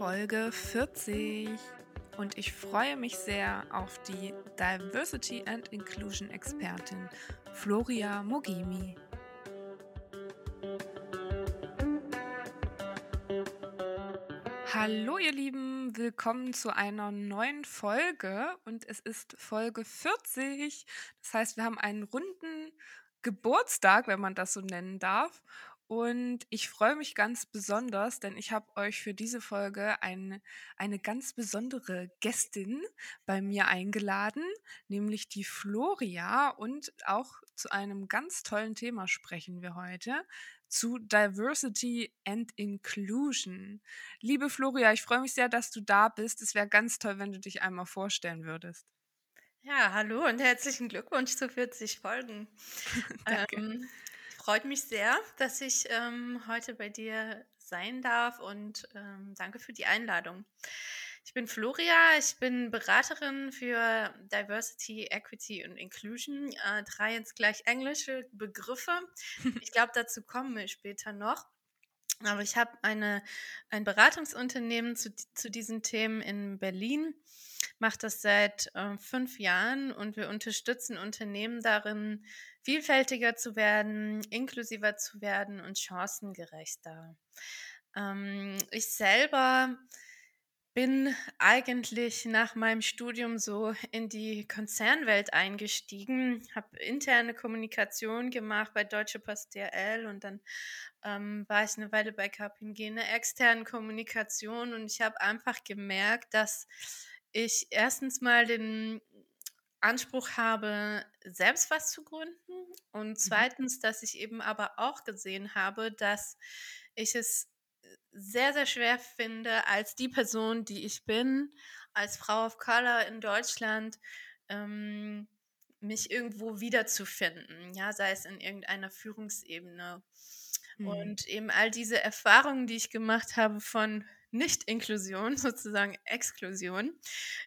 Folge 40 und ich freue mich sehr auf die Diversity and Inclusion Expertin Floria Mogimi. Hallo ihr Lieben, willkommen zu einer neuen Folge und es ist Folge 40. Das heißt, wir haben einen runden Geburtstag, wenn man das so nennen darf. Und ich freue mich ganz besonders, denn ich habe euch für diese Folge ein, eine ganz besondere Gästin bei mir eingeladen, nämlich die Floria. Und auch zu einem ganz tollen Thema sprechen wir heute, zu Diversity and Inclusion. Liebe Floria, ich freue mich sehr, dass du da bist. Es wäre ganz toll, wenn du dich einmal vorstellen würdest. Ja, hallo und herzlichen Glückwunsch zu 40 Folgen. Danke. Ähm, freut mich sehr, dass ich ähm, heute bei dir sein darf und ähm, danke für die Einladung. Ich bin Floria, ich bin Beraterin für Diversity, Equity und Inclusion. Äh, drei jetzt gleich englische Begriffe. Ich glaube, dazu kommen wir später noch. Aber ich habe eine, ein Beratungsunternehmen zu, zu diesen Themen in Berlin, mache das seit äh, fünf Jahren und wir unterstützen Unternehmen darin, vielfältiger zu werden, inklusiver zu werden und chancengerechter. Ähm, ich selber bin eigentlich nach meinem Studium so in die Konzernwelt eingestiegen, habe interne Kommunikation gemacht bei Deutsche Post DRL und dann ähm, war ich eine Weile bei KPMG in der externen Kommunikation und ich habe einfach gemerkt, dass ich erstens mal den Anspruch habe, selbst was zu gründen und mhm. zweitens, dass ich eben aber auch gesehen habe, dass ich es sehr, sehr schwer finde, als die Person, die ich bin, als Frau of Color in Deutschland, ähm, mich irgendwo wiederzufinden, ja, sei es in irgendeiner Führungsebene. Mhm. Und eben all diese Erfahrungen, die ich gemacht habe von Nicht-Inklusion, sozusagen Exklusion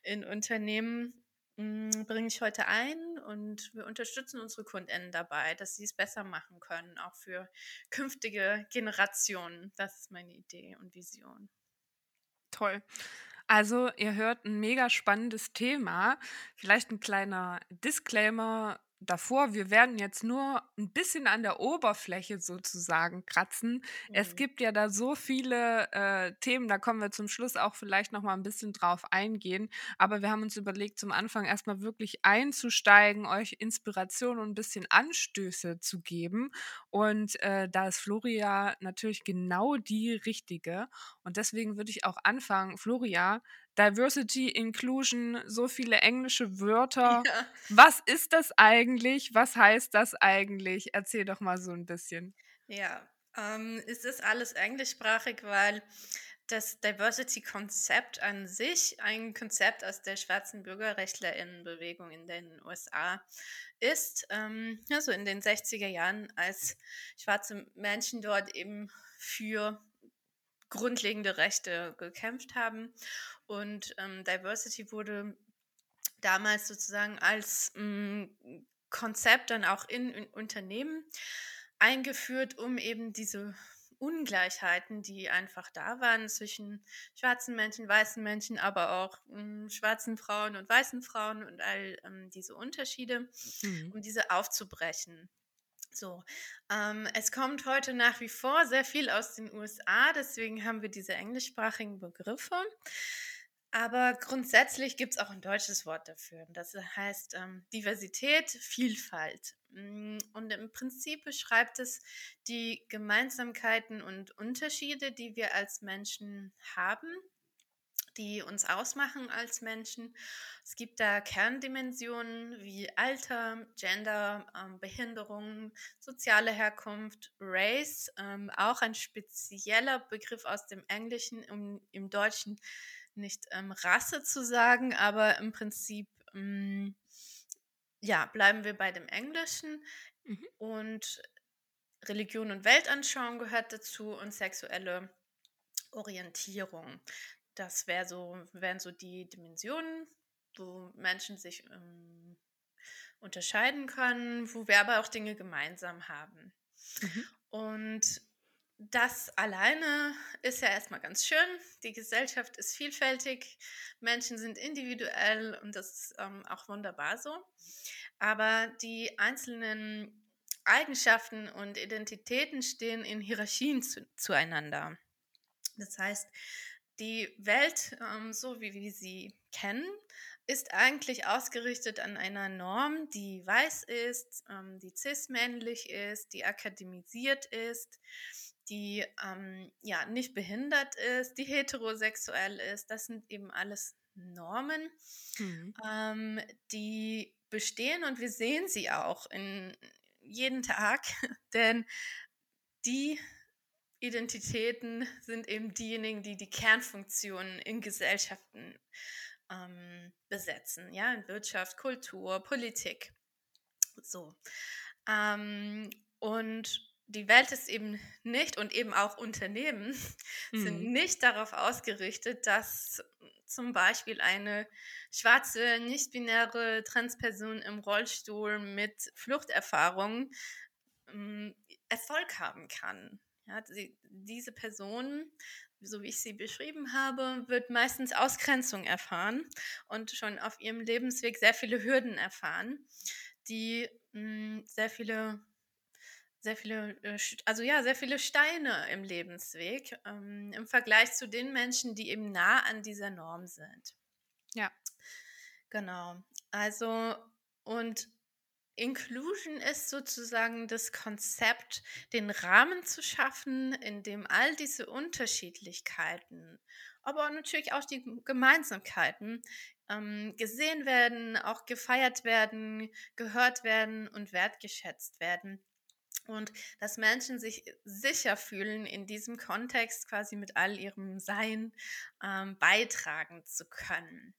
in Unternehmen, hm, bringe ich heute ein und wir unterstützen unsere KundInnen dabei, dass sie es besser machen können, auch für künftige Generationen. Das ist meine Idee und Vision. Toll. Also, ihr hört ein mega spannendes Thema. Vielleicht ein kleiner Disclaimer davor, wir werden jetzt nur ein bisschen an der Oberfläche sozusagen kratzen. Mhm. Es gibt ja da so viele äh, Themen, da kommen wir zum Schluss auch vielleicht noch mal ein bisschen drauf eingehen. Aber wir haben uns überlegt, zum Anfang erstmal wirklich einzusteigen, euch Inspiration und ein bisschen Anstöße zu geben. Und äh, da ist Floria natürlich genau die richtige. Und deswegen würde ich auch anfangen. Floria, Diversity, Inclusion, so viele englische Wörter. Ja. Was ist das eigentlich? Was heißt das eigentlich? Erzähl doch mal so ein bisschen. Ja, ähm, es ist alles englischsprachig, weil das Diversity-Konzept an sich ein Konzept aus der schwarzen Bürgerrechtlerinnenbewegung in den USA ist. Ähm, also in den 60er Jahren, als schwarze Menschen dort eben für grundlegende Rechte gekämpft haben. Und ähm, Diversity wurde damals sozusagen als ähm, Konzept dann auch in, in Unternehmen eingeführt, um eben diese Ungleichheiten, die einfach da waren zwischen schwarzen Menschen, weißen Menschen, aber auch ähm, schwarzen Frauen und weißen Frauen und all ähm, diese Unterschiede, mhm. um diese aufzubrechen. So, ähm, es kommt heute nach wie vor sehr viel aus den USA, deswegen haben wir diese englischsprachigen Begriffe. Aber grundsätzlich gibt es auch ein deutsches Wort dafür. Das heißt ähm, Diversität, Vielfalt. Mm, und im Prinzip beschreibt es die Gemeinsamkeiten und Unterschiede, die wir als Menschen haben die uns ausmachen als Menschen. Es gibt da Kerndimensionen wie Alter, Gender, ähm, Behinderung, soziale Herkunft, Race, ähm, auch ein spezieller Begriff aus dem Englischen, um im Deutschen nicht ähm, Rasse zu sagen, aber im Prinzip ähm, ja, bleiben wir bei dem Englischen mhm. und Religion und Weltanschauung gehört dazu und sexuelle Orientierung. Das wär so, wären so die Dimensionen, wo Menschen sich ähm, unterscheiden können, wo wir aber auch Dinge gemeinsam haben. Mhm. Und das alleine ist ja erstmal ganz schön. Die Gesellschaft ist vielfältig, Menschen sind individuell und das ist ähm, auch wunderbar so. Aber die einzelnen Eigenschaften und Identitäten stehen in Hierarchien zu, zueinander. Das heißt, die Welt, ähm, so wie wir sie kennen, ist eigentlich ausgerichtet an einer Norm, die weiß ist, ähm, die cis-männlich ist, die akademisiert ist, die ähm, ja nicht behindert ist, die heterosexuell ist. Das sind eben alles Normen, mhm. ähm, die bestehen und wir sehen sie auch in jeden Tag, denn die Identitäten sind eben diejenigen, die die Kernfunktionen in Gesellschaften ähm, besetzen, ja, in Wirtschaft, Kultur, Politik. So. Ähm, und die Welt ist eben nicht und eben auch Unternehmen mhm. sind nicht darauf ausgerichtet, dass zum Beispiel eine schwarze, nicht-binäre Transperson im Rollstuhl mit Fluchterfahrung ähm, Erfolg haben kann. Ja, die, diese Person, so wie ich sie beschrieben habe, wird meistens Ausgrenzung erfahren und schon auf ihrem Lebensweg sehr viele Hürden erfahren, die mh, hm, sehr viele sehr viele, äh, also ja, sehr viele Steine im Lebensweg ähm, im Vergleich zu den Menschen, die eben nah an dieser Norm sind. Ja. Genau. Also, und Inclusion ist sozusagen das Konzept, den Rahmen zu schaffen, in dem all diese Unterschiedlichkeiten, aber natürlich auch die Gemeinsamkeiten ähm, gesehen werden, auch gefeiert werden, gehört werden und wertgeschätzt werden. Und dass Menschen sich sicher fühlen, in diesem Kontext quasi mit all ihrem Sein ähm, beitragen zu können.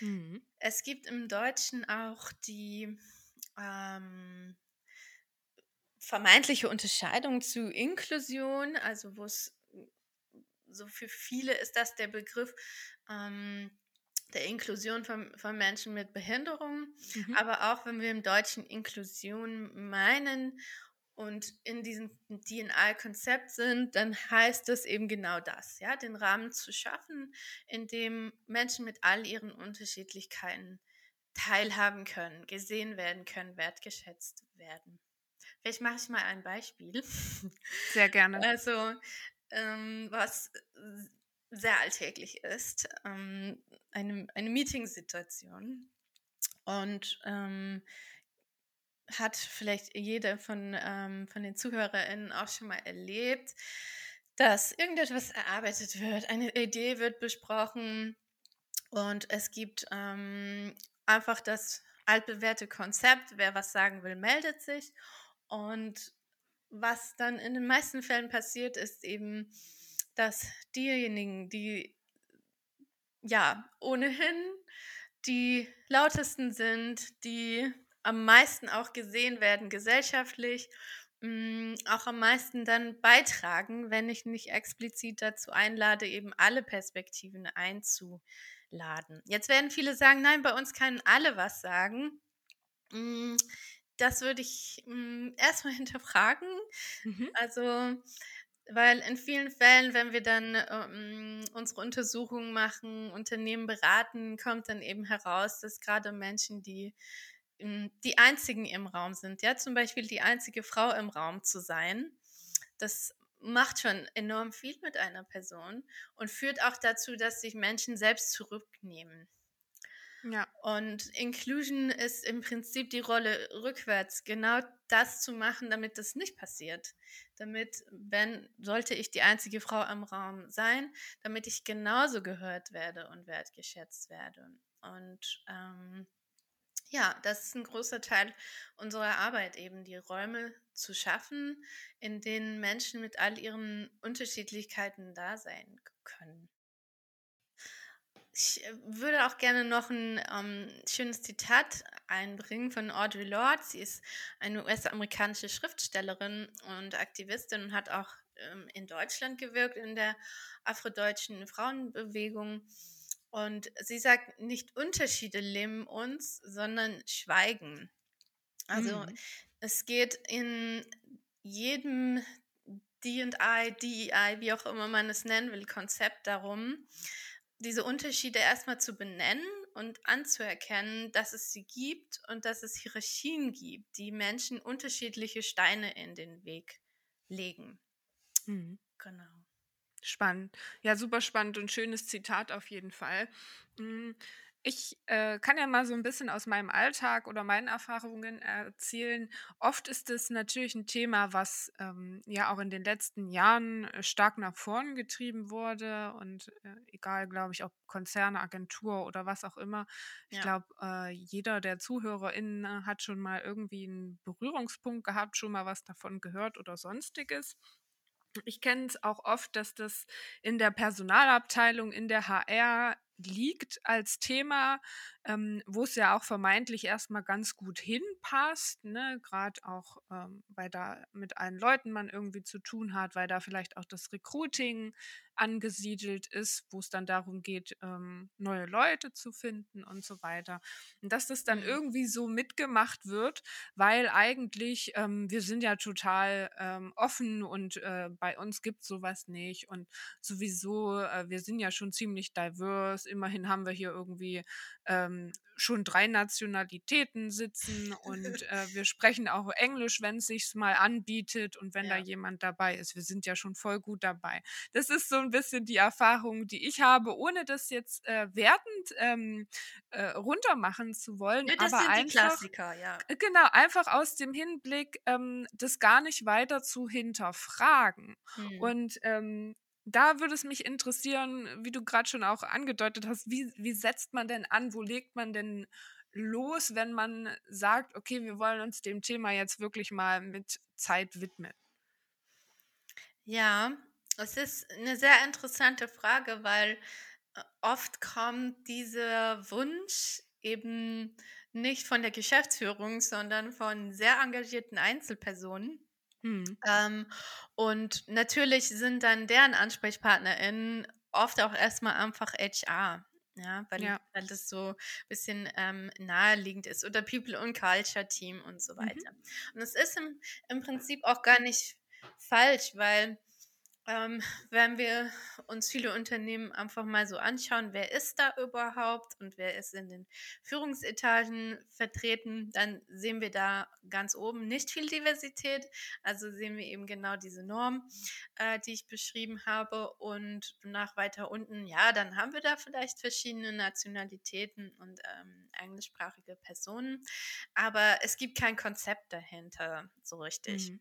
Mhm. Es gibt im Deutschen auch die ähm, vermeintliche Unterscheidung zu Inklusion, also wo es so für viele ist das der Begriff ähm, der Inklusion von, von Menschen mit Behinderung, mhm. aber auch wenn wir im Deutschen Inklusion meinen und in diesem DNA-Konzept sind, dann heißt es eben genau das, ja, den Rahmen zu schaffen, in dem Menschen mit all ihren Unterschiedlichkeiten teilhaben können, gesehen werden können, wertgeschätzt werden. Vielleicht mache ich mal ein Beispiel. Sehr gerne. Also, ähm, was sehr alltäglich ist, ähm, eine, eine Meeting-Situation. Und ähm, hat vielleicht jeder von, ähm, von den ZuhörerInnen auch schon mal erlebt, dass irgendetwas erarbeitet wird, eine Idee wird besprochen und es gibt ähm, einfach das altbewährte Konzept, wer was sagen will, meldet sich. Und was dann in den meisten Fällen passiert, ist eben, dass diejenigen, die ja ohnehin die lautesten sind, die am meisten auch gesehen werden gesellschaftlich, mm, auch am meisten dann beitragen, wenn ich nicht explizit dazu einlade, eben alle Perspektiven einzuladen. Jetzt werden viele sagen, nein, bei uns können alle was sagen. Mm, das würde ich mm, erstmal hinterfragen. Mhm. Also weil in vielen Fällen, wenn wir dann ähm, unsere Untersuchungen machen, Unternehmen beraten, kommt dann eben heraus, dass gerade Menschen, die hm, die einzigen im Raum sind, ja, zum Beispiel die einzige Frau im Raum zu sein, das macht schon enorm viel mit einer Person und führt auch dazu, dass sich Menschen selbst zurücknehmen. Ja. Und Inclusion ist im Prinzip die Rolle rückwärts, genau das zu machen, damit das nicht passiert. Damit, wenn, sollte ich die einzige Frau im Raum sein, damit ich genauso gehört werde und wertgeschätzt werde. Und ähm, ja, das ist ein großer Teil unserer Arbeit, eben die Räume zu schaffen, in denen Menschen mit all ihren Unterschiedlichkeiten da sein können. Ich äh, würde auch gerne noch ein ähm, schönes Zitat einbringen von Audre Lorde. Sie ist eine US-amerikanische Schriftstellerin und Aktivistin und hat auch ähm, in Deutschland gewirkt in der afrodeutschen Frauenbewegung. Und sie sagt, nicht Unterschiede lähmen uns, sondern Schweigen. Also mhm. es geht in jedem D&I, DEI, wie auch immer man es nennen will, Konzept darum, diese Unterschiede erstmal zu benennen und anzuerkennen, dass es sie gibt und dass es Hierarchien gibt, die Menschen unterschiedliche Steine in den Weg legen. Mhm. Genau. Spannend. Ja, super spannend und schönes Zitat auf jeden Fall. Hm, ich äh, kann ja mal so ein bisschen aus meinem Alltag oder meinen Erfahrungen erzählen. Oft ist es natürlich ein Thema, was ähm, ja auch in den letzten Jahren äh, stark nach vorn getrieben wurde und äh, egal, glaube ich, ob Konzerne, Agentur oder was auch immer. Ich Ja. glaube, äh, jeder der ZuhörerInnen hat schon mal irgendwie einen Berührungspunkt gehabt, schon mal was davon gehört oder Sonstiges. Ich kenne es auch oft, dass das in der Personalabteilung, in der HR liegt als Thema, ähm, wo es ja auch vermeintlich erstmal ganz gut hinpasst, ne? gerade auch, ähm, weil da mit allen Leuten man irgendwie zu tun hat, weil da vielleicht auch das Recruiting angesiedelt ist, wo es dann darum geht, ähm, neue Leute zu finden und so weiter. Und dass das dann Mhm. irgendwie so mitgemacht wird, weil eigentlich ähm, wir sind ja total ähm, offen und äh, bei uns gibt es sowas nicht und sowieso, äh, wir sind ja schon ziemlich diverse. Immerhin haben wir hier irgendwie ähm, schon drei Nationalitäten sitzen und äh, wir sprechen auch Englisch, wenn es sich mal anbietet und wenn da Ja. jemand dabei ist. Wir sind ja schon voll gut dabei. Das ist so ein bisschen die Erfahrung, die ich habe, ohne das jetzt äh, wertend ähm, äh, runtermachen zu wollen, Ja, das aber sind die einfach Klassiker, ja. äh, Genau, einfach aus dem Hinblick, ähm, das gar nicht weiter zu hinterfragen. Mhm. Und ähm, da würde es mich interessieren, wie du gerade schon auch angedeutet hast, wie, wie setzt man denn an, wo legt man denn los, wenn man sagt, okay, wir wollen uns dem Thema jetzt wirklich mal mit Zeit widmen? Ja, es ist eine sehr interessante Frage, weil äh, oft kommt dieser Wunsch eben nicht von der Geschäftsführung, sondern von sehr engagierten Einzelpersonen. Hm. Ähm, und natürlich sind dann deren AnsprechpartnerInnen oft auch erstmal einfach HR. Ja, weil, Ja. weil das so ein bisschen ähm, naheliegend ist. Oder People und Culture Team und so Mhm. weiter. Und es ist im, im Prinzip auch gar nicht falsch, weil ähm, wenn wir uns viele Unternehmen einfach mal so anschauen, wer ist da überhaupt und wer ist in den Führungsetagen vertreten, dann sehen wir da ganz oben nicht viel Diversität. Also sehen wir eben genau diese Norm, äh, die ich beschrieben habe. Und nach weiter unten, ja, dann haben wir da vielleicht verschiedene Nationalitäten und ähm, englischsprachige Personen. Aber es gibt kein Konzept dahinter, so richtig. Mhm.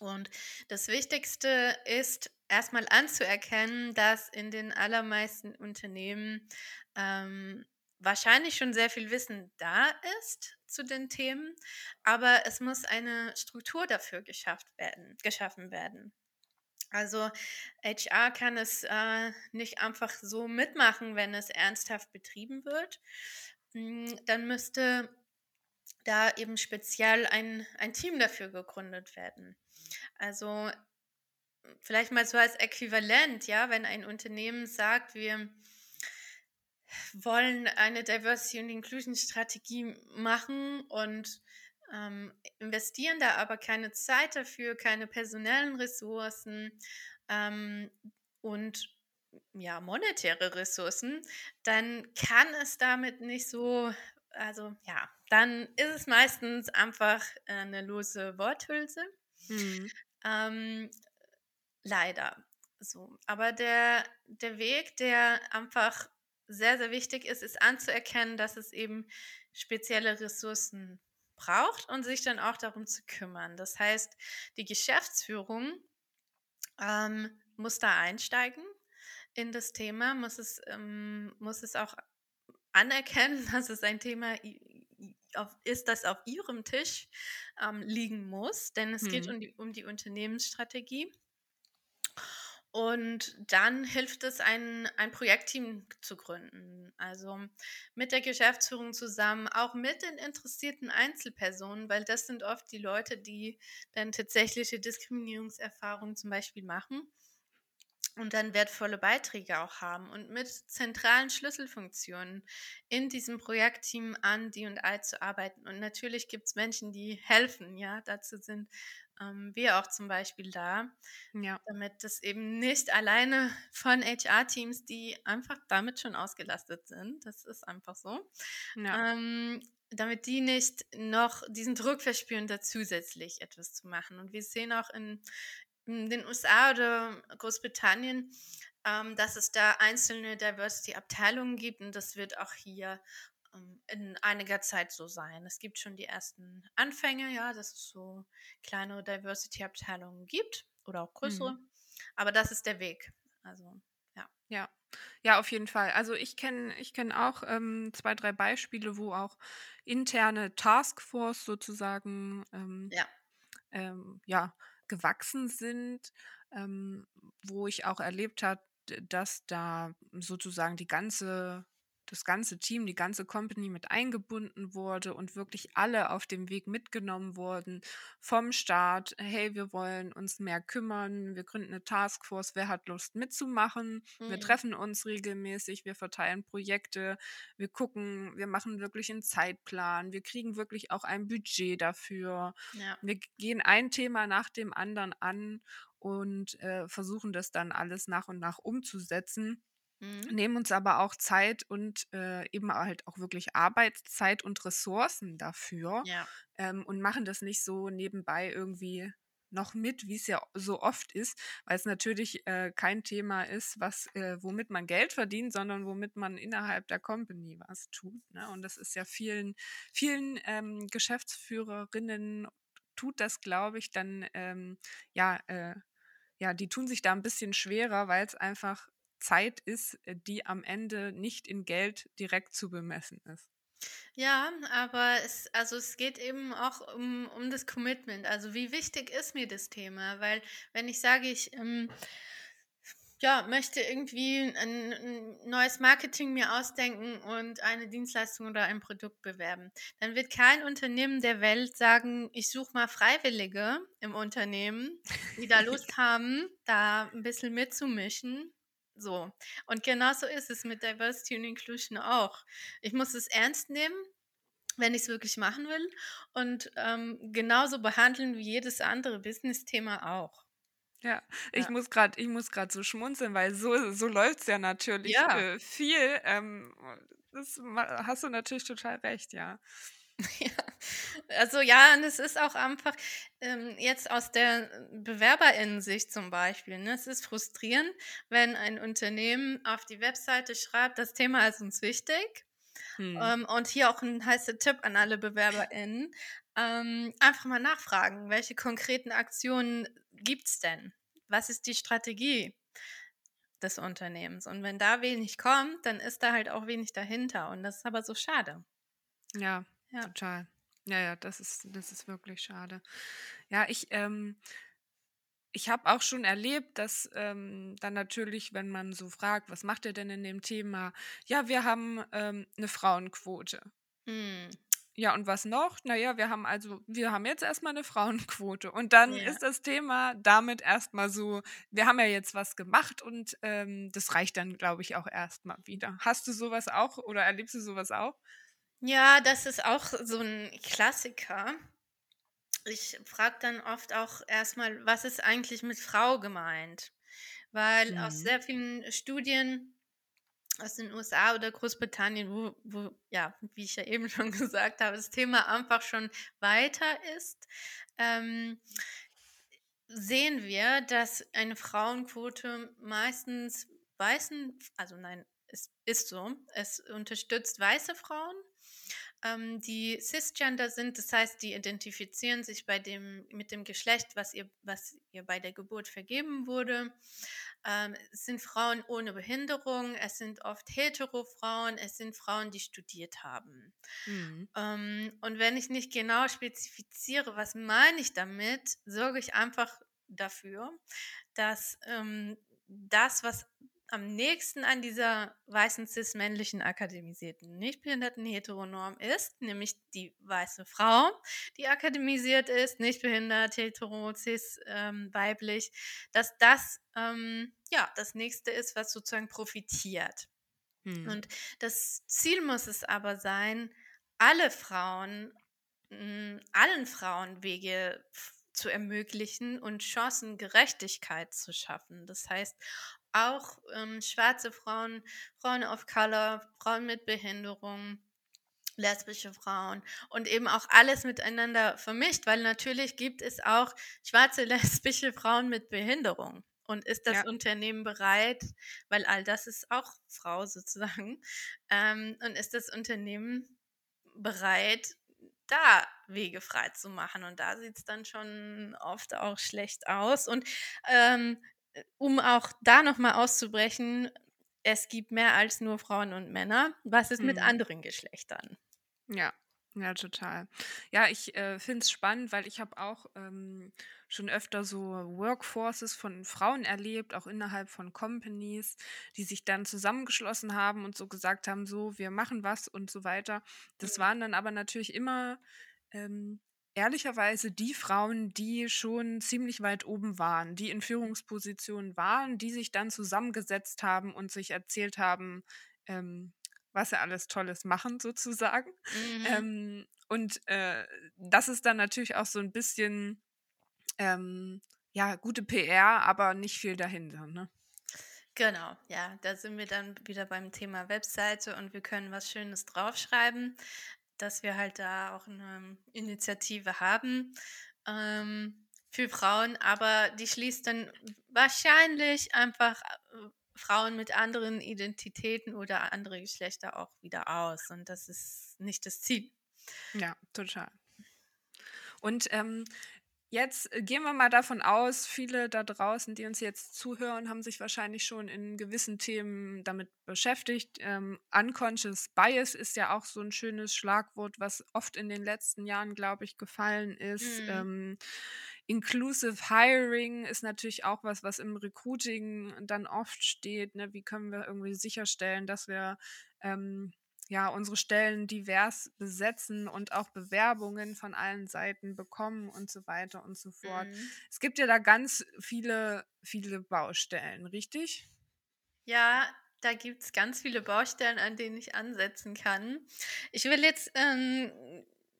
Und das Wichtigste ist erstmal anzuerkennen, dass in den allermeisten Unternehmen ähm, wahrscheinlich schon sehr viel Wissen da ist zu den Themen, aber es muss eine Struktur dafür geschafft werden, geschaffen werden. Also HR kann es äh, nicht einfach so mitmachen, wenn es ernsthaft betrieben wird. Mm, Dann müsste da eben speziell ein, ein Team dafür gegründet werden. Also vielleicht mal so als Äquivalent, ja, wenn ein Unternehmen sagt, wir wollen eine Diversity und Inclusion Strategie machen und ähm, investieren da aber keine Zeit dafür, keine personellen Ressourcen ähm, und ja, monetäre Ressourcen, dann kann es damit nicht so, also ja, dann ist es meistens einfach äh, eine lose Worthülse. Mhm. Ähm, leider. So. Aber der, der Weg, der einfach sehr, sehr wichtig ist, ist anzuerkennen, dass es eben spezielle Ressourcen braucht und sich dann auch darum zu kümmern. Das heißt, die Geschäftsführung ähm, muss da einsteigen in das Thema, muss es, ähm, muss es auch anerkennen, dass es ein Thema ist, das auf ihrem Tisch ähm, liegen muss, denn es geht Mhm. um die, um die Unternehmensstrategie. Und dann hilft es, ein, ein Projektteam zu gründen. Also mit der Geschäftsführung zusammen, auch mit den interessierten Einzelpersonen, weil das sind oft die Leute, die dann tatsächliche Diskriminierungserfahrungen zum Beispiel machen und dann wertvolle Beiträge auch haben und mit zentralen Schlüsselfunktionen in diesem Projektteam an die und I zu arbeiten. Und natürlich gibt es Menschen, die helfen, ja, dazu sind ähm, wir auch zum Beispiel da, Ja. damit das eben nicht alleine von HR-Teams, die einfach damit schon ausgelastet sind, das ist einfach so, Ja. ähm, damit die nicht noch diesen Druck verspüren, da zusätzlich etwas zu machen. Und wir sehen auch in, in den USA oder Großbritannien, ähm, dass es da einzelne Diversity-Abteilungen gibt und das wird auch hier ähm, in einiger Zeit so sein. Es gibt schon die ersten Anfänge, ja, dass es so kleinere Diversity-Abteilungen gibt oder auch größere. Mhm. Aber das ist der Weg. Also, ja. Ja. Ja, auf jeden Fall. Also ich kenne ich kenn auch ähm, zwei, drei Beispiele, wo auch interne Taskforce sozusagen ähm, Ja. ähm, ja, gewachsen sind, ähm, wo ich auch erlebt habe, dass da sozusagen die ganze das ganze Team, die ganze Company mit eingebunden wurde und wirklich alle auf dem Weg mitgenommen wurden vom Start. Hey, wir wollen uns mehr kümmern, wir gründen eine Taskforce, wer hat Lust mitzumachen? Wir Mhm. treffen uns regelmäßig, wir verteilen Projekte, wir gucken, wir machen wirklich einen Zeitplan, wir kriegen wirklich auch ein Budget dafür. Ja. Wir gehen ein Thema nach dem anderen an und äh, versuchen das dann alles nach und nach umzusetzen Mhm. nehmen uns aber auch Zeit und äh, eben halt auch wirklich Arbeitszeit und Ressourcen dafür Ja. ähm, und machen das nicht so nebenbei irgendwie noch mit, wie es ja so oft ist, weil es natürlich äh, kein Thema ist, was, äh, womit man Geld verdient, sondern womit man innerhalb der Company was tut. Ne? Und das ist ja vielen, vielen ähm, Geschäftsführerinnen tut das, glaube ich, dann ähm, ja, äh, ja, die tun sich da ein bisschen schwerer, weil es einfach Zeit ist, äh, die am Ende nicht in Geld direkt zu bemessen ist. Ja, aber es, also es geht eben auch um, um das Commitment. Also wie wichtig ist mir das Thema? Weil wenn ich sage, ich ähm, ja, möchte irgendwie ein, ein neues Marketing mir ausdenken und eine Dienstleistung oder ein Produkt bewerben, dann wird kein Unternehmen der Welt sagen, ich suche mal Freiwillige im Unternehmen, die da Lust haben, da ein bisschen mitzumischen. So. Und genauso ist es mit Diversity und Inclusion auch. Ich muss es ernst nehmen, wenn ich es wirklich machen will und ähm, genauso behandeln wie jedes andere Business-Thema auch. Ja, ich Ja. muss gerade, ich muss gerade so schmunzeln, weil so, so läuft es ja natürlich Ja. äh, viel. Ähm, das hast du natürlich total recht, ja. Ja, also ja, und es ist auch einfach ähm, jetzt aus der Bewerberinnensicht zum Beispiel. Ne, es ist frustrierend, wenn ein Unternehmen auf die Webseite schreibt, das Thema ist uns wichtig. Hm. Ähm, und hier auch ein heißer Tipp an alle BewerberInnen. Ähm, einfach mal nachfragen, welche konkreten Aktionen gibt es denn? Was ist die Strategie des Unternehmens? Und wenn da wenig kommt, dann ist da halt auch wenig dahinter. Und das ist aber so schade. Ja, Ja. total. Ja, ja, das ist, das ist wirklich schade. Ja, ich, ähm, ich habe auch schon erlebt, dass ähm, dann natürlich, wenn man so fragt, was macht ihr denn in dem Thema? Ja, wir haben ähm, eine Frauenquote. Hm. Ja, und was noch? Naja, wir haben also, wir haben jetzt erstmal eine Frauenquote. Und dann Ja. ist das Thema damit erstmal so, wir haben ja jetzt was gemacht und ähm, das reicht dann, glaube ich, auch erstmal wieder. Hast du sowas auch oder erlebst du sowas auch? Ja, das ist auch so ein Klassiker. Ich frage dann oft auch erstmal, was ist eigentlich mit Frau gemeint? Weil aus Mhm. sehr vielen Studien aus den USA oder Großbritannien, wo, wo, ja, wie ich ja eben schon gesagt habe, das Thema einfach schon weiter ist, ähm, sehen wir, dass eine Frauenquote meistens weißen, also nein, es ist so, es unterstützt weiße Frauen, ähm, die cisgender sind, das heißt, die identifizieren sich bei dem, mit dem Geschlecht, was ihr, was ihr bei der Geburt vergeben wurde. Ähm, es sind Frauen ohne Behinderung, es sind oft hetero Frauen, es sind Frauen, die studiert haben. Mhm. Ähm, und wenn ich nicht genau spezifiziere, was meine ich damit, sorge ich einfach dafür, dass ähm, das, was am nächsten an dieser weißen cis-männlichen akademisierten, nicht behinderten Heteronorm ist, nämlich die weiße Frau, die akademisiert ist, nicht behindert, hetero, cis, ähm, weiblich, dass das ähm, ja das nächste ist, was sozusagen profitiert. Mhm. Und das Ziel muss es aber sein, alle Frauen, mh, allen Frauen Wege zu ermöglichen und Chancengerechtigkeit zu schaffen. Das heißt, auch ähm, schwarze Frauen, Frauen of Color, Frauen mit Behinderung, lesbische Frauen und eben auch alles miteinander vermischt, weil natürlich gibt es auch schwarze lesbische Frauen mit Behinderung. Und ist das ja. Unternehmen bereit, weil all das ist auch Frau sozusagen, ähm, und ist das Unternehmen bereit, da Wege frei zu machen? Und da sieht es dann schon oft auch schlecht aus. Und ähm, um auch da nochmal auszubrechen, es gibt mehr als nur Frauen und Männer. Was ist mhm. mit anderen Geschlechtern? Ja, ja, total. Ja, ich äh, finde es spannend, weil ich habe auch ähm, schon öfter so Workforces von Frauen erlebt, auch innerhalb von Companies, die sich dann zusammengeschlossen haben und so gesagt haben, so, wir machen was und so weiter. Das waren dann aber natürlich immer ähm, ehrlicherweise die Frauen, die schon ziemlich weit oben waren, die in Führungspositionen waren, die sich dann zusammengesetzt haben und sich erzählt haben, ähm, was sie alles Tolles machen, sozusagen. Mhm. Ähm, und äh, das ist dann natürlich auch so ein bisschen, ähm, ja, gute PR, aber nicht viel dahinter, ne? Genau, ja, da sind wir dann wieder beim Thema Webseite und wir können was Schönes draufschreiben, dass wir halt da auch eine Initiative haben ähm, für Frauen, aber die schließt dann wahrscheinlich einfach äh, Frauen mit anderen Identitäten oder andere Geschlechter auch wieder aus. Und das ist nicht das Ziel. Ja, total. Und ähm, Jetzt äh, gehen wir mal davon aus, viele da draußen, die uns jetzt zuhören, haben sich wahrscheinlich schon in gewissen Themen damit beschäftigt. Ähm, Unconscious Bias ist ja auch so ein schönes Schlagwort, was oft in den letzten Jahren, glaube ich, gefallen ist. Mhm. Ähm, Inclusive Hiring ist natürlich auch was, was im Recruiting dann oft steht. Ne? Wie können wir irgendwie sicherstellen, dass wir ähm, ja unsere Stellen divers besetzen und auch Bewerbungen von allen Seiten bekommen und so weiter und so fort. Mhm. Es gibt ja da ganz viele, viele Baustellen, richtig? Ja, da gibt es ganz viele Baustellen, an denen ich ansetzen kann. Ich will jetzt ähm,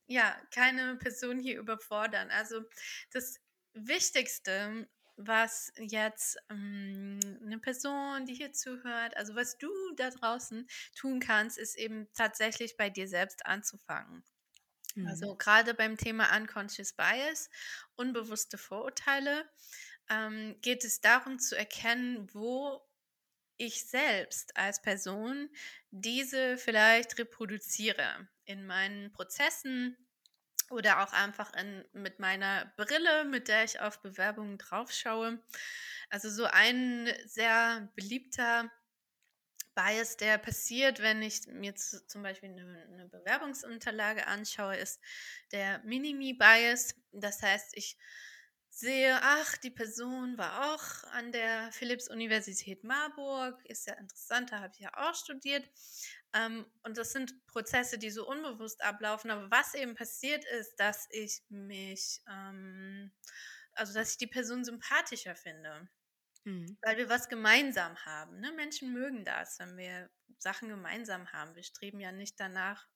ja, keine Person hier überfordern. Also das Wichtigste, was jetzt ähm, eine Person, die hier zuhört, also was du da draußen tun kannst, ist eben tatsächlich bei dir selbst anzufangen. Also mhm. Also gerade beim Thema Unconscious Bias, unbewusste Vorurteile, ähm, geht es darum zu erkennen, wo ich selbst als Person diese vielleicht reproduziere in meinen Prozessen oder auch einfach in, mit meiner Brille, mit der ich auf Bewerbungen draufschaue. Also so ein sehr beliebter Bias, der passiert, wenn ich mir zu, zum Beispiel eine, eine Bewerbungsunterlage anschaue, ist der Minimi-Bias. Das heißt, ich sehe, ach, die Person war auch an der Philipps-Universität Marburg, ist ja interessant, da habe ich ja auch studiert. Ähm, und das sind Prozesse, die so unbewusst ablaufen. Aber was eben passiert ist, dass ich mich, ähm, also dass ich die Person sympathischer finde. Mhm. Weil wir was gemeinsam haben. Ne? Menschen mögen das, wenn wir Sachen gemeinsam haben. Wir streben ja nicht danach,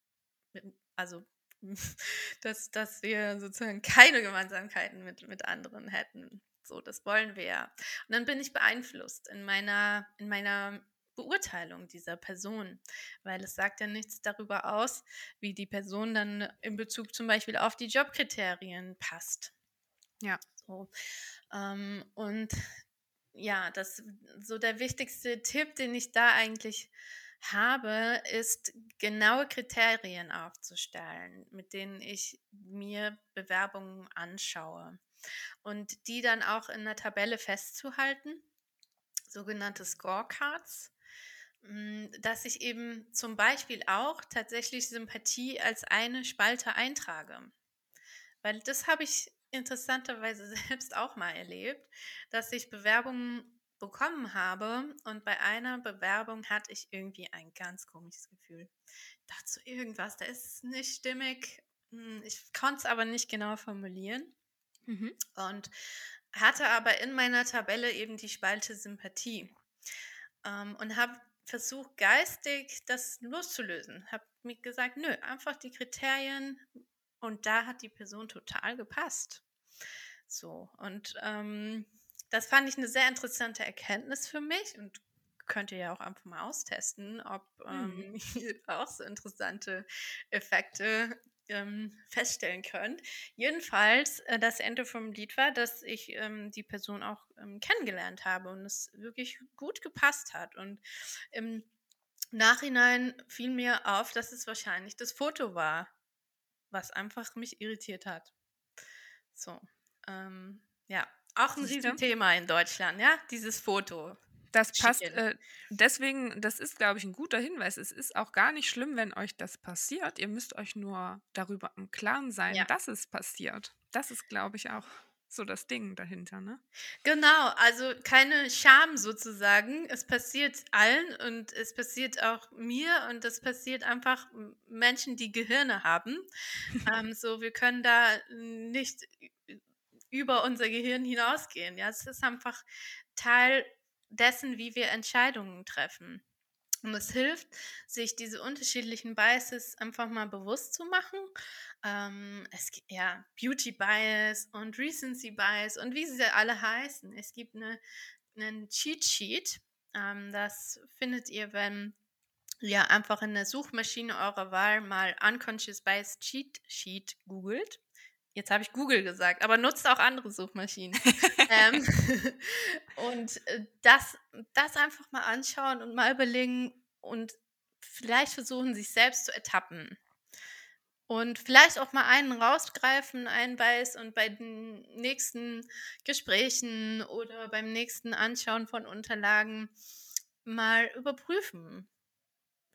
mit, also dass, dass wir sozusagen keine Gemeinsamkeiten mit, mit anderen hätten. So, das wollen wir ja. Und dann bin ich beeinflusst in meiner, in meiner Beurteilung dieser Person, weil es sagt ja nichts darüber aus, wie die Person dann in Bezug zum Beispiel auf die Jobkriterien passt. Ja. So. Ähm, und ja, das so der wichtigste Tipp, den ich da eigentlich habe, ist genaue Kriterien aufzustellen, mit denen ich mir Bewerbungen anschaue und die dann auch in der Tabelle festzuhalten, sogenannte Scorecards, hm, dass ich eben zum Beispiel auch tatsächlich Sympathie als eine Spalte eintrage. Weil das habe ich interessanterweise selbst auch mal erlebt, dass ich Bewerbungen bekommen habe und bei einer Bewerbung hatte ich irgendwie ein ganz komisches Gefühl. Ich dachte so, irgendwas, da ist nicht stimmig. Hm, ich konnte es aber nicht genau formulieren. Mhm. Und hatte aber in meiner Tabelle eben die Spalte Sympathie. Ähm, und habe versucht, geistig das loszulösen. Habe mir gesagt, nö, einfach die Kriterien. Und da hat die Person total gepasst. So, und ähm, das fand ich eine sehr interessante Erkenntnis für mich und könnt ihr ja auch einfach mal austesten, ob ähm, mhm. ihr auch so interessante Effekte ähm, feststellen könnt. Jedenfalls, äh, das Ende vom Lied war, dass ich ähm, die Person auch ähm, kennengelernt habe und es wirklich gut gepasst hat. Und im Nachhinein fiel mir auf, dass es wahrscheinlich das Foto war, was einfach mich irritiert hat. So, ähm, ja, auch ein Riesenthema in Deutschland, ja, dieses Foto. Das passt äh, deswegen, das ist, glaube ich, ein guter Hinweis. Es ist auch gar nicht schlimm, wenn euch das passiert. Ihr müsst euch nur darüber im Klaren sein, ja. dass es passiert. Das ist, glaube ich, auch so das Ding dahinter, ne? Genau, also keine Scham sozusagen. Es passiert allen und es passiert auch mir und es passiert einfach Menschen, die Gehirne haben. ähm, so, wir können da nicht über unser Gehirn hinausgehen. Ja, es ist einfach Teil dessen, wie wir Entscheidungen treffen. Und es hilft, sich diese unterschiedlichen Biases einfach mal bewusst zu machen. Ähm, es gibt ja Beauty Bias und Recency Bias und wie sie alle heißen. Es gibt eine, einen Cheat Sheet. Ähm, das findet ihr, wenn ihr einfach in der Suchmaschine eurer Wahl mal Unconscious Bias Cheat Sheet googelt. Jetzt habe ich Google gesagt, aber nutzt auch andere Suchmaschinen. ähm, und äh, das, das einfach mal anschauen und mal überlegen und vielleicht versuchen, sich selbst zu ertappen. Und vielleicht auch mal einen rausgreifen, einen Beiß und bei den nächsten Gesprächen oder beim nächsten Anschauen von Unterlagen mal überprüfen.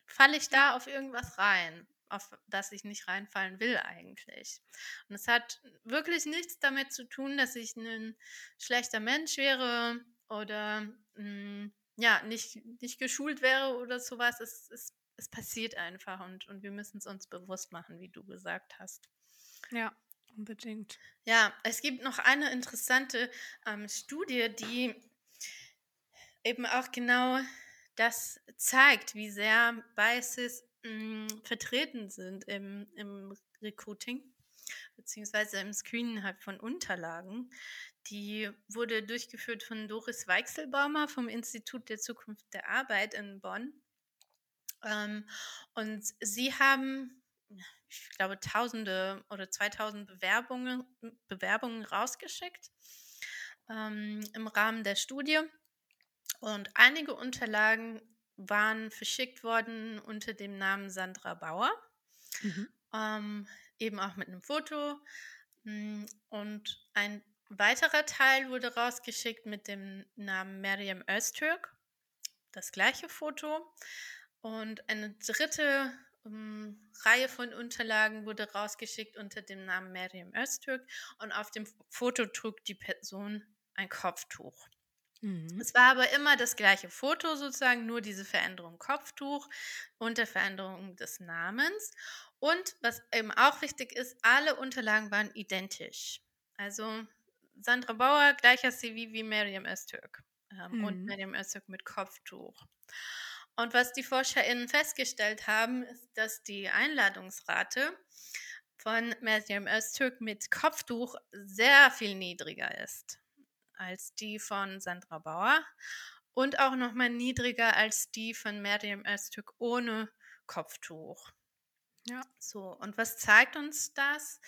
Falle ich da auf irgendwas rein? Auf das ich nicht reinfallen will eigentlich. Und es hat wirklich nichts damit zu tun, dass ich ein schlechter Mensch wäre oder mh, hm, ja, nicht, nicht geschult wäre oder sowas. Es, es, es passiert einfach und, und wir müssen es uns bewusst machen, wie du gesagt hast. Ja, unbedingt. Ja, es gibt noch eine interessante ähm, Studie, die eben auch genau das zeigt, wie sehr Biases mh, hm, vertreten sind im, im Recruiting beziehungsweise im Screening halt von Unterlagen. Die wurde durchgeführt von Doris Weichselbaumer vom Institut der Zukunft der Arbeit in Bonn. Ähm, und sie haben, ich glaube, Tausende oder 2000 Bewerbungen, Bewerbungen rausgeschickt ähm, im Rahmen der Studie. Und einige Unterlagen waren verschickt worden unter dem Namen Sandra Bauer. Mhm. Ähm, eben auch mit einem Foto. Mm, und ein weiterer Teil wurde rausgeschickt mit dem Namen Miriam Öztürk. Das gleiche Foto. Und eine dritte ähm, Reihe von Unterlagen wurde rausgeschickt unter dem Namen Miriam Öztürk. Und auf dem Foto trug die Person ein Kopftuch. Mhm. Es war aber immer das gleiche Foto sozusagen, nur diese Veränderung Kopftuch und der Veränderung des Namens. Und was eben auch wichtig ist, alle Unterlagen waren identisch. Also Sandra Bauer, gleicher CV wie Miriam Öztürk ähm, mhm. und Miriam Öztürk mit Kopftuch. Und was die ForscherInnen festgestellt haben, ist, dass die Einladungsrate von Miriam Öztürk mit Kopftuch sehr viel niedriger ist als die von Sandra Bauer und auch nochmal niedriger als die von Miriam Öztürk ohne Kopftuch. Ja. So, und was zeigt uns das?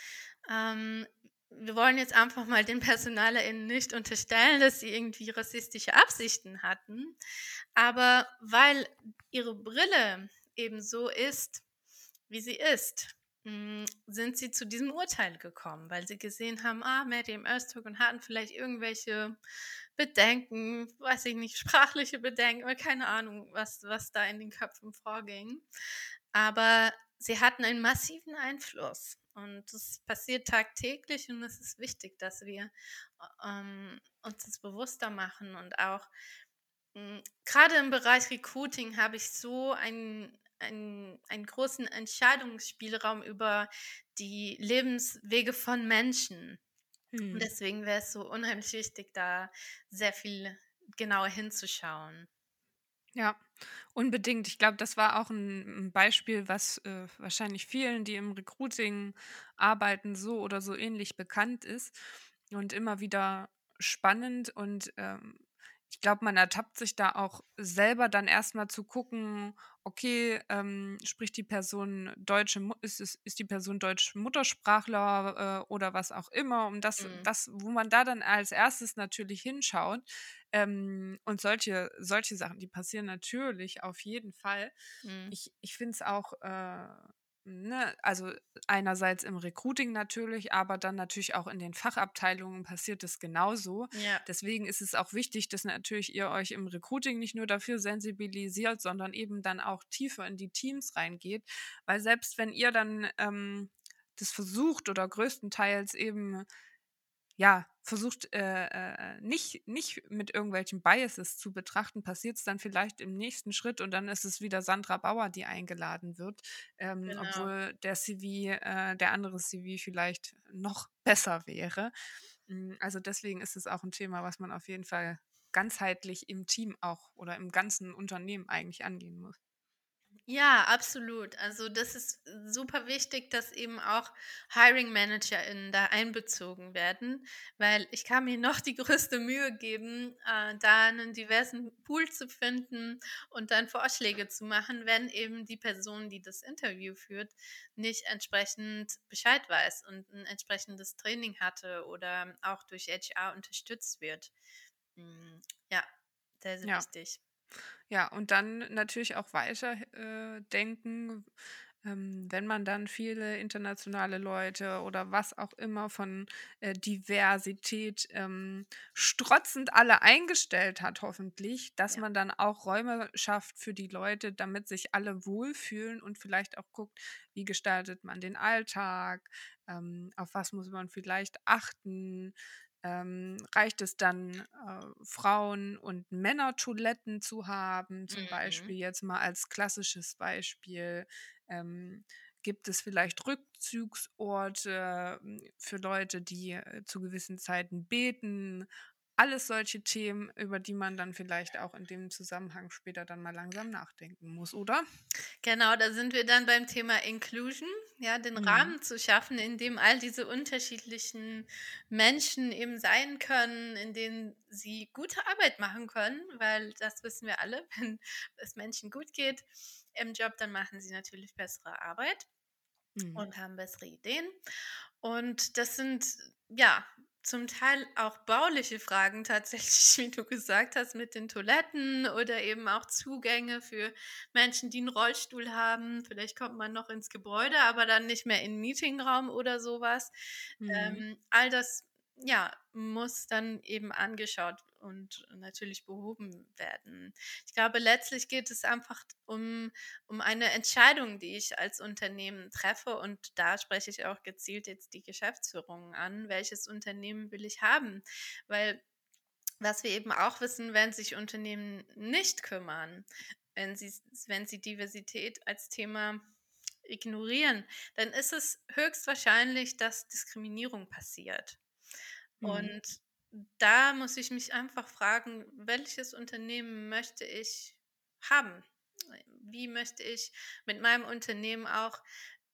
Ähm, wir wollen jetzt einfach mal den PersonalerInnen nicht unterstellen, dass sie irgendwie rassistische Absichten hatten, aber weil ihre Brille eben so ist, wie sie ist, sind sie zu diesem Urteil gekommen, weil sie gesehen haben, ah, Miriam Öztürk und hatten vielleicht irgendwelche Bedenken, weiß ich nicht, sprachliche Bedenken, keine Ahnung, was, was da in den Köpfen vorging. Aber sie hatten einen massiven Einfluss. Und das passiert tagtäglich und es ist wichtig, dass wir ähm, uns das bewusster machen und auch hm, gerade im Bereich Recruiting habe ich so ein einen, einen großen Entscheidungsspielraum über die Lebenswege von Menschen. Hm. Und deswegen wäre es so unheimlich wichtig, da sehr viel genauer hinzuschauen. Ja, unbedingt. Ich glaube, das war auch ein Beispiel, was äh, wahrscheinlich vielen, die im Recruiting arbeiten, so oder so ähnlich bekannt ist. und immer wieder spannend und ähm, ich glaube, man ertappt sich da auch selber dann erstmal zu gucken, okay, ähm, spricht die Person deutsche, ist, ist, ist die Person deutsch Muttersprachler äh, oder was auch immer, um das, mhm. das, wo man da dann als erstes natürlich hinschaut. Ähm, und solche, solche Sachen, die passieren natürlich auf jeden Fall. Mhm. Ich, ich finde es auch äh, Ne, also einerseits im Recruiting natürlich, aber dann natürlich auch in den Fachabteilungen passiert es genauso. Ja. Deswegen ist es auch wichtig, dass natürlich ihr euch im Recruiting nicht nur dafür sensibilisiert, sondern eben dann auch tiefer in die Teams reingeht. Weil selbst wenn ihr dann ähm, das versucht oder größtenteils eben ja, versucht äh, äh, nicht, nicht mit irgendwelchen Biases zu betrachten, passiert es dann vielleicht im nächsten Schritt und dann ist es wieder Sandra Bauer, die eingeladen wird, ähm, genau. obwohl der CV, äh, der andere CV vielleicht noch besser wäre. Hm, also deswegen ist es auch ein Thema, was man auf jeden Fall ganzheitlich im Team auch oder im ganzen Unternehmen eigentlich angehen muss. Ja, absolut. Also das ist super wichtig, dass eben auch Hiring ManagerInnen da einbezogen werden, weil ich kann mir noch die größte Mühe geben, äh, da einen diversen Pool zu finden und dann Vorschläge zu machen, wenn eben die Person, die das Interview führt, nicht entsprechend Bescheid weiß und ein entsprechendes Training hatte oder auch durch HR unterstützt wird. Mm, ja, sehr, sehr ja. wichtig. Ja, und dann natürlich auch weiter äh, denken, ähm, wenn man dann viele internationale Leute oder was auch immer von äh, Diversität ähm, strotzend alle eingestellt hat, hoffentlich, dass ja. man dann auch Räume schafft für die Leute, damit sich alle wohlfühlen und vielleicht auch guckt, wie gestaltet man den Alltag, ähm, auf was muss man vielleicht achten, ähm, reicht es dann, äh, Frauen- und Männertoiletten zu haben, zum mhm. Beispiel jetzt mal als klassisches Beispiel. Ähm, gibt es vielleicht Rückzugsorte hm, für Leute, die äh, zu gewissen Zeiten beten? alles solche Themen, über die man dann vielleicht auch in dem Zusammenhang später dann mal langsam nachdenken muss, oder? Genau, da sind wir dann beim Thema Inclusion, ja, den mhm. Rahmen zu schaffen, in dem all diese unterschiedlichen Menschen eben sein können, in denen sie gute Arbeit machen können, weil das wissen wir alle, wenn es Menschen gut geht im Job, dann machen sie natürlich bessere Arbeit mhm. und haben bessere Ideen. Und das sind ja zum Teil auch bauliche Fragen tatsächlich, wie du gesagt hast, mit den Toiletten oder eben auch Zugänge für Menschen, die einen Rollstuhl haben. Vielleicht kommt man noch ins Gebäude, aber dann nicht mehr in den Meetingraum oder sowas. Mhm. Ähm, all das ja, muss dann eben angeschaut und natürlich behoben werden. Ich glaube, letztlich geht es einfach um, um eine Entscheidung, die ich als Unternehmen treffe und da spreche ich auch gezielt jetzt die Geschäftsführung an. Welches Unternehmen will ich haben? Weil was wir eben auch wissen, wenn sich Unternehmen nicht kümmern, wenn sie, wenn sie Diversität als Thema ignorieren, dann ist es höchstwahrscheinlich, dass Diskriminierung passiert. Mhm. Und da muss ich mich einfach fragen, welches Unternehmen möchte ich haben? Wie möchte ich mit meinem Unternehmen auch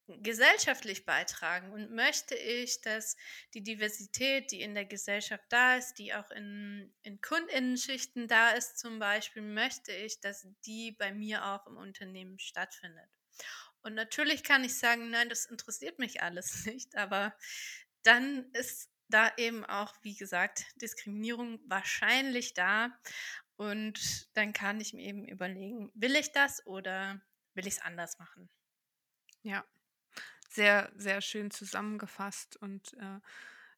gesellschaftlich beitragen und möchte ich, dass die Diversität, die in der Gesellschaft da ist, die auch in, in Kundinnenschichten da ist zum Beispiel, möchte ich, dass die bei mir auch im Unternehmen stattfindet. Und natürlich kann ich sagen, nein, das interessiert mich alles nicht, aber dann ist da eben auch, wie gesagt, Diskriminierung wahrscheinlich da. Und dann kann ich mir eben überlegen, will ich das oder will ich es anders machen? Ja, sehr, sehr schön zusammengefasst und äh,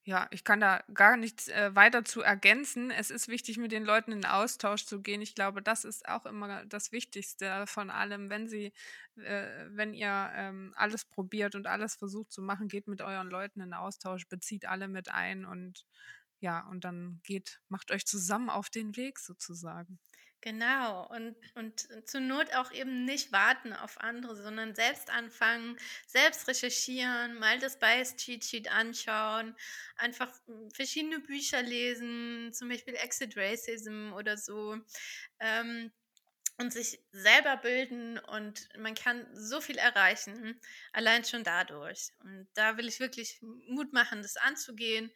ja, ich kann da gar nichts äh, weiter zu ergänzen. Es ist wichtig, mit den Leuten in Austausch zu gehen. Ich glaube, das ist auch immer das Wichtigste von allem. Wenn sie, äh, wenn ihr ähm, alles probiert und alles versucht zu machen, geht mit euren Leuten in Austausch, bezieht alle mit ein und ja, und dann geht, macht euch zusammen auf den Weg sozusagen. Genau, und, und zur Not auch eben nicht warten auf andere, sondern selbst anfangen, selbst recherchieren, mal das Bias Cheat Sheet anschauen, einfach hm, verschiedene Bücher lesen, zum Beispiel Exit Racism oder so. Ähm, und sich selber bilden und man kann so viel erreichen, allein schon dadurch. Und da will ich wirklich Mut machen, das anzugehen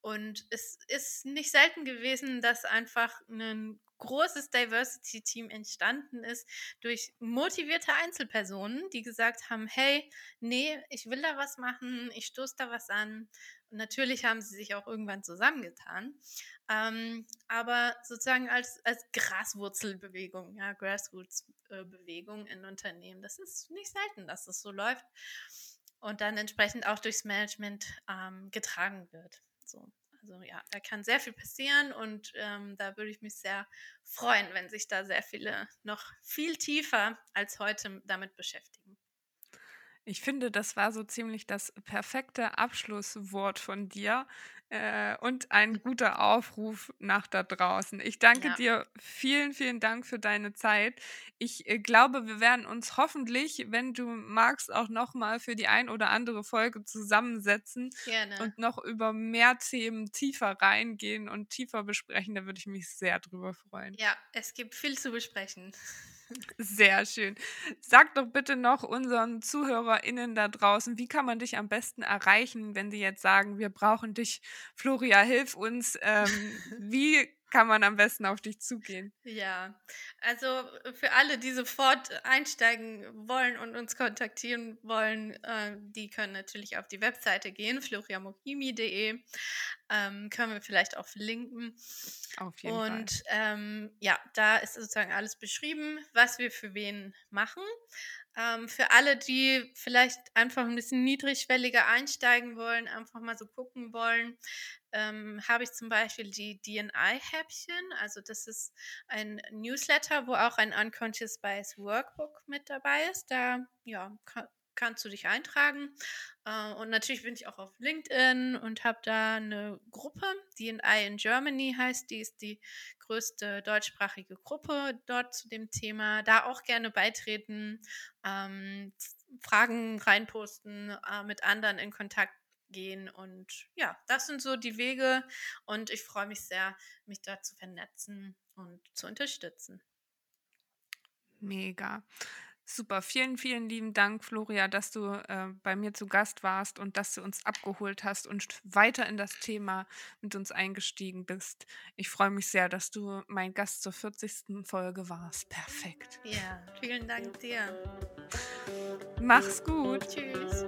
Und es ist nicht selten gewesen, dass einfach ein großes Diversity-Team entstanden ist durch motivierte Einzelpersonen, die gesagt haben, hey, nee, ich will da was machen, ich stoße da was an. Und natürlich haben sie sich auch irgendwann zusammengetan. Ähm, aber sozusagen als, als Graswurzelbewegung, ja, Grassroots-Bewegung in Unternehmen, das ist nicht selten, dass das so läuft und dann entsprechend auch durchs Management ähm, getragen wird. So. Also ja, da kann sehr viel passieren und ähm, da würde ich mich sehr freuen, wenn sich da sehr viele noch viel tiefer als heute damit beschäftigen. Ich finde, das war so ziemlich das perfekte Abschlusswort von dir äh, und ein guter Aufruf nach da draußen. Ich danke ja. dir vielen, vielen Dank für deine Zeit. Ich äh, glaube, wir werden uns hoffentlich, wenn du magst, auch nochmal für die ein oder andere Folge zusammensetzen Gerne. und noch über mehr Themen tiefer reingehen und tiefer besprechen. Da würde ich mich sehr drüber freuen. Ja, es gibt viel zu besprechen. Sehr schön. Sag doch bitte noch unseren ZuhörerInnen da draußen, wie kann man dich am besten erreichen, wenn sie jetzt sagen, wir brauchen dich, Floria, hilf uns. Ähm, wie kann man am besten auf dich zugehen? Ja, also für alle, die sofort einsteigen wollen und uns kontaktieren wollen, äh, die können natürlich auf die Webseite gehen, floriamokimi.de. Ähm, können wir vielleicht auch verlinken. Auf jeden und, Fall. ähm, ja, da ist sozusagen alles beschrieben, was wir für wen machen. Ähm, für alle, die vielleicht einfach ein bisschen niedrigschwelliger einsteigen wollen, einfach mal so gucken wollen, ähm, habe ich zum Beispiel die DNI-Häppchen. Also das ist ein Newsletter, wo auch ein Unconscious Bias Workbook mit dabei ist. Da ja, kann, kannst du dich eintragen. Äh, und natürlich bin ich auch auf LinkedIn und habe da eine Gruppe, DNI in Germany heißt, die ist die größte deutschsprachige Gruppe dort zu dem Thema. Da auch gerne beitreten, ähm, Fragen reinposten, äh, mit anderen in Kontakt gehen. Und ja, das sind so die Wege und ich freue mich sehr, mich da zu vernetzen und zu unterstützen. Mega. Super, vielen, vielen lieben Dank, Floria, dass du äh, bei mir zu Gast warst und dass du uns abgeholt hast und weiter in das Thema mit uns eingestiegen bist. Ich freue mich sehr, dass du mein Gast zur 40. Folge warst. Perfekt. Ja, vielen Dank dir. Mach's gut. Tschüss.